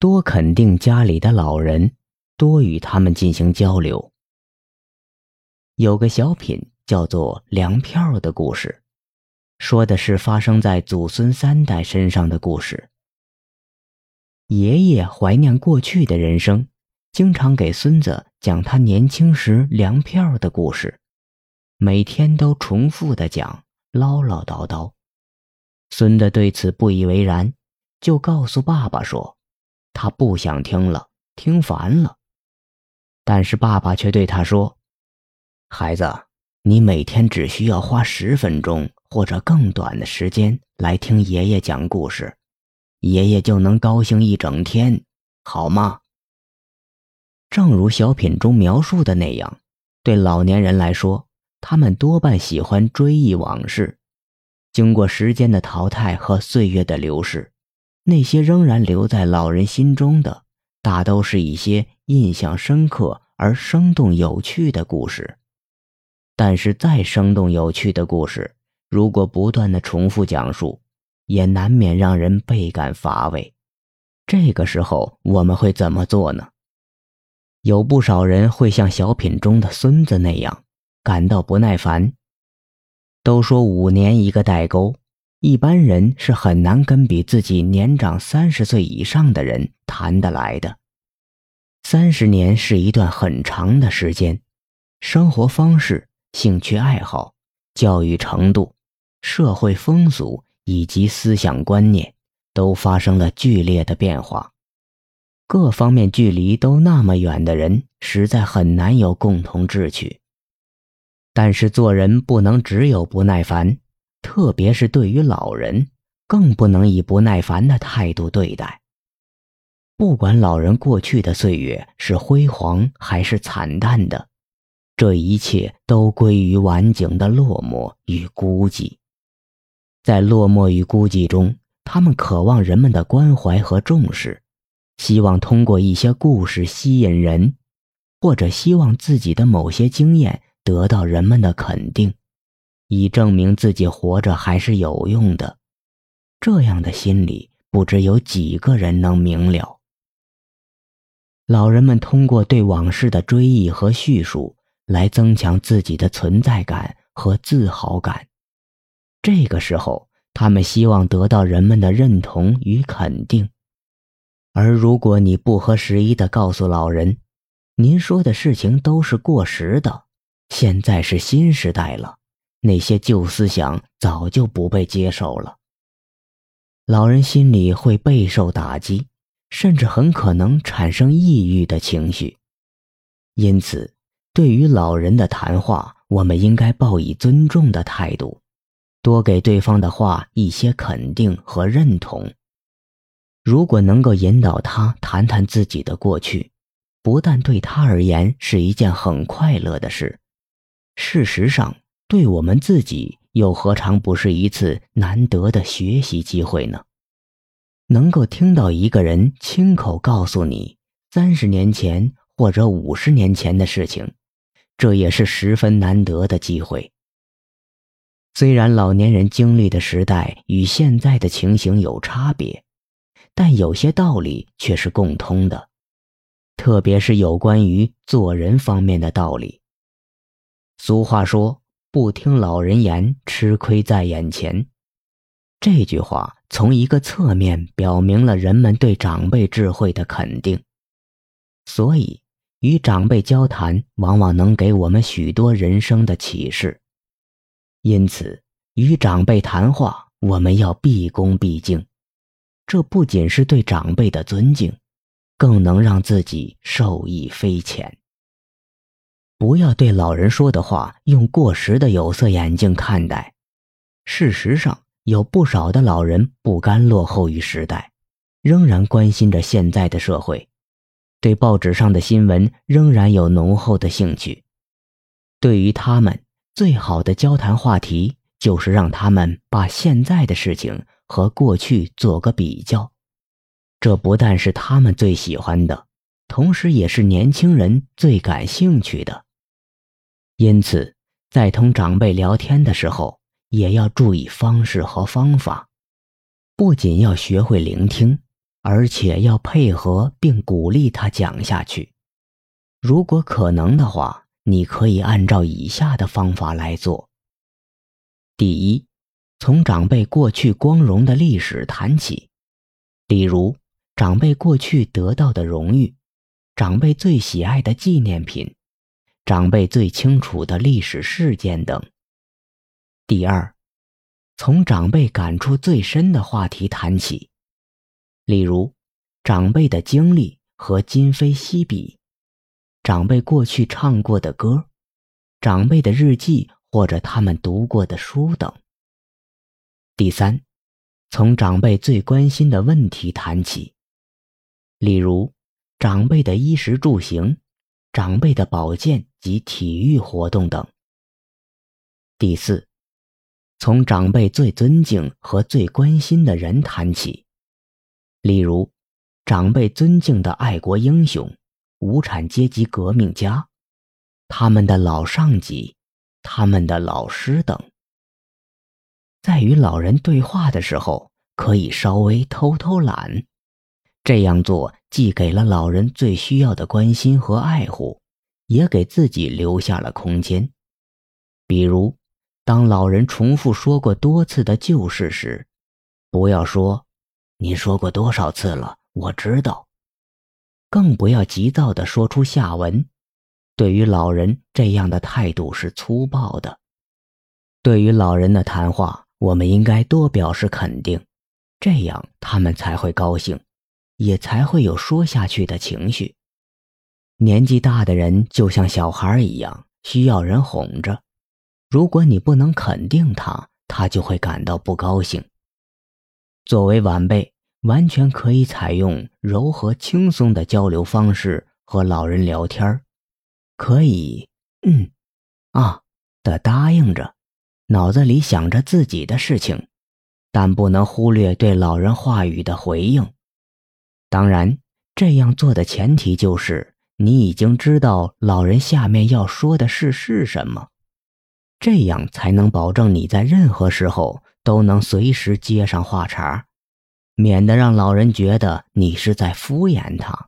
多肯定家里的老人，多与他们进行交流。有个小品叫做《粮票的故事》，说的是发生在祖孙三代身上的故事。爷爷怀念过去的人生，经常给孙子讲他年轻时粮票的故事，每天都重复的讲，唠唠叨叨。孙子对此不以为然，就告诉爸爸说。他不想听了，听烦了。但是爸爸却对他说：“孩子，你每天只需要花十分钟或者更短的时间来听爷爷讲故事，爷爷就能高兴一整天，好吗？”正如小品中描述的那样，对老年人来说，他们多半喜欢追忆往事。经过时间的淘汰和岁月的流逝。那些仍然留在老人心中的，大都是一些印象深刻而生动有趣的故事。但是，再生动有趣的故事，如果不断的重复讲述，也难免让人倍感乏味。这个时候，我们会怎么做呢？有不少人会像小品中的孙子那样，感到不耐烦。都说五年一个代沟。一般人是很难跟比自己年长三十岁以上的人谈得来的。三十年是一段很长的时间，生活方式、兴趣爱好、教育程度、社会风俗以及思想观念都发生了剧烈的变化，各方面距离都那么远的人，实在很难有共同志趣。但是做人不能只有不耐烦。特别是对于老人，更不能以不耐烦的态度对待。不管老人过去的岁月是辉煌还是惨淡的，这一切都归于晚景的落寞与孤寂。在落寞与孤寂中，他们渴望人们的关怀和重视，希望通过一些故事吸引人，或者希望自己的某些经验得到人们的肯定。以证明自己活着还是有用的，这样的心理不知有几个人能明了。老人们通过对往事的追忆和叙述来增强自己的存在感和自豪感，这个时候他们希望得到人们的认同与肯定。而如果你不合时宜地告诉老人，您说的事情都是过时的，现在是新时代了。那些旧思想早就不被接受了，老人心里会备受打击，甚至很可能产生抑郁的情绪。因此，对于老人的谈话，我们应该抱以尊重的态度，多给对方的话一些肯定和认同。如果能够引导他谈谈自己的过去，不但对他而言是一件很快乐的事，事实上。对我们自己又何尝不是一次难得的学习机会呢？能够听到一个人亲口告诉你三十年前或者五十年前的事情，这也是十分难得的机会。虽然老年人经历的时代与现在的情形有差别，但有些道理却是共通的，特别是有关于做人方面的道理。俗话说。不听老人言，吃亏在眼前。这句话从一个侧面表明了人们对长辈智慧的肯定，所以与长辈交谈往往能给我们许多人生的启示。因此，与长辈谈话，我们要毕恭毕敬，这不仅是对长辈的尊敬，更能让自己受益匪浅。不要对老人说的话用过时的有色眼镜看待。事实上，有不少的老人不甘落后于时代，仍然关心着现在的社会，对报纸上的新闻仍然有浓厚的兴趣。对于他们，最好的交谈话题就是让他们把现在的事情和过去做个比较。这不但是他们最喜欢的，同时也是年轻人最感兴趣的。因此，在同长辈聊天的时候，也要注意方式和方法，不仅要学会聆听，而且要配合并鼓励他讲下去。如果可能的话，你可以按照以下的方法来做：第一，从长辈过去光荣的历史谈起，例如长辈过去得到的荣誉，长辈最喜爱的纪念品，长辈最清楚的历史事件等。第二，从长辈感触最深的话题谈起，例如长辈的经历和今非昔比。长辈过去唱过的歌，长辈的日记或者他们读过的书等。第三，从长辈最关心的问题谈起，例如长辈的衣食住行、长辈的保健及体育活动等。第四，从长辈最尊敬和最关心的人谈起，例如长辈尊敬的爱国英雄。无产阶级革命家，他们的老上级，他们的老师等，在与老人对话的时候，可以稍微偷偷懒。这样做既给了老人最需要的关心和爱护，也给自己留下了空间。比如，当老人重复说过多次的旧事时，不要说“你说过多少次了，我知道”。更不要急躁地说出下文，对于老人这样的态度是粗暴的。对于老人的谈话，我们应该多表示肯定，这样他们才会高兴，也才会有说下去的情绪。年纪大的人就像小孩一样，需要人哄着。如果你不能肯定他，他就会感到不高兴。作为晚辈。完全可以采用柔和轻松的交流方式和老人聊天可以，嗯，啊的答应着，脑子里想着自己的事情，但不能忽略对老人话语的回应。当然，这样做的前提就是你已经知道老人下面要说的事是什么，这样才能保证你在任何时候都能随时接上话茬。免得让老人觉得你是在敷衍他。